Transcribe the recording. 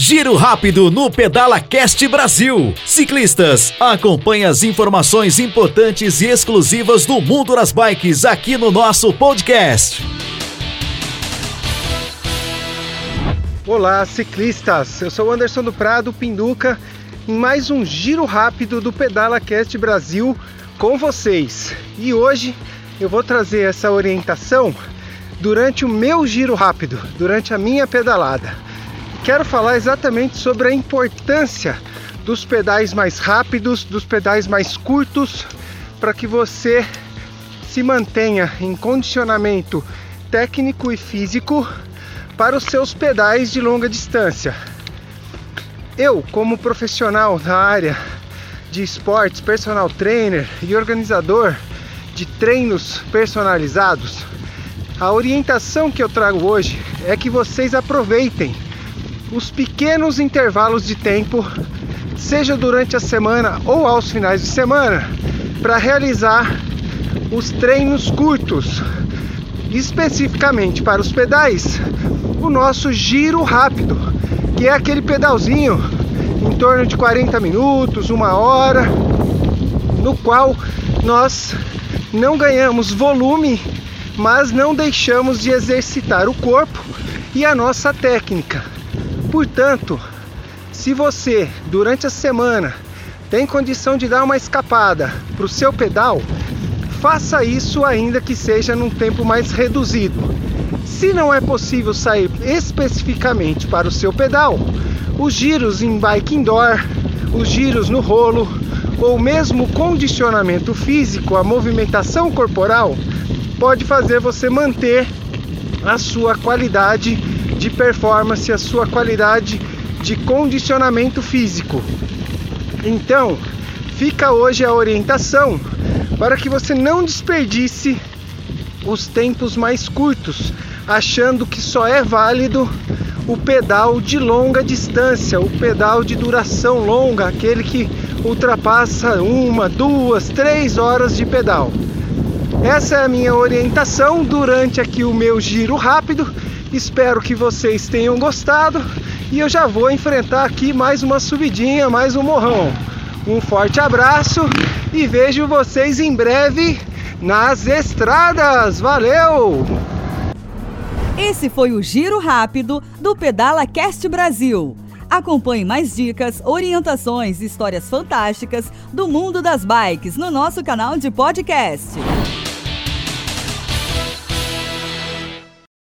Giro rápido no Pedala Cast Brasil. Ciclistas, acompanhe as informações importantes e exclusivas do mundo das bikes aqui no nosso podcast. Olá, ciclistas. Eu sou Anderson do Prado, Pinduca, em mais um giro rápido do Pedala Cast Brasil com vocês. E hoje eu vou trazer essa orientação durante o meu giro rápido, durante a minha pedalada quero falar exatamente sobre a importância dos pedais mais rápidos, dos pedais mais curtos, para que você se mantenha em condicionamento técnico e físico para os seus pedais de longa distância. Eu, como profissional da área de esportes, personal trainer e organizador de treinos personalizados, a orientação que eu trago hoje é que vocês aproveitem os pequenos intervalos de tempo, seja durante a semana ou aos finais de semana, para realizar os treinos curtos, especificamente para os pedais, o nosso giro rápido, que é aquele pedalzinho em torno de 40 minutos, uma hora, no qual nós não ganhamos volume, mas não deixamos de exercitar o corpo e a nossa técnica. Portanto, se você durante a semana tem condição de dar uma escapada para o seu pedal, faça isso ainda que seja num tempo mais reduzido. Se não é possível sair especificamente para o seu pedal, os giros em bike indoor, os giros no rolo ou mesmo o condicionamento físico, a movimentação corporal, pode fazer você manter a sua qualidade de performance, a sua qualidade de condicionamento físico. Então, fica hoje a orientação para que você não desperdice os tempos mais curtos, achando que só é válido o pedal de longa distância, o pedal de duração longa, aquele que ultrapassa uma, duas, três horas de pedal. Essa é a minha orientação durante aqui o meu giro rápido Espero que vocês tenham gostado e eu já vou enfrentar aqui mais uma subidinha, mais um morrão. Um forte abraço e vejo vocês em breve nas estradas. Valeu! Esse foi o Giro Rápido do Pedala Cast Brasil. Acompanhe mais dicas, orientações e histórias fantásticas do mundo das bikes no nosso canal de podcast.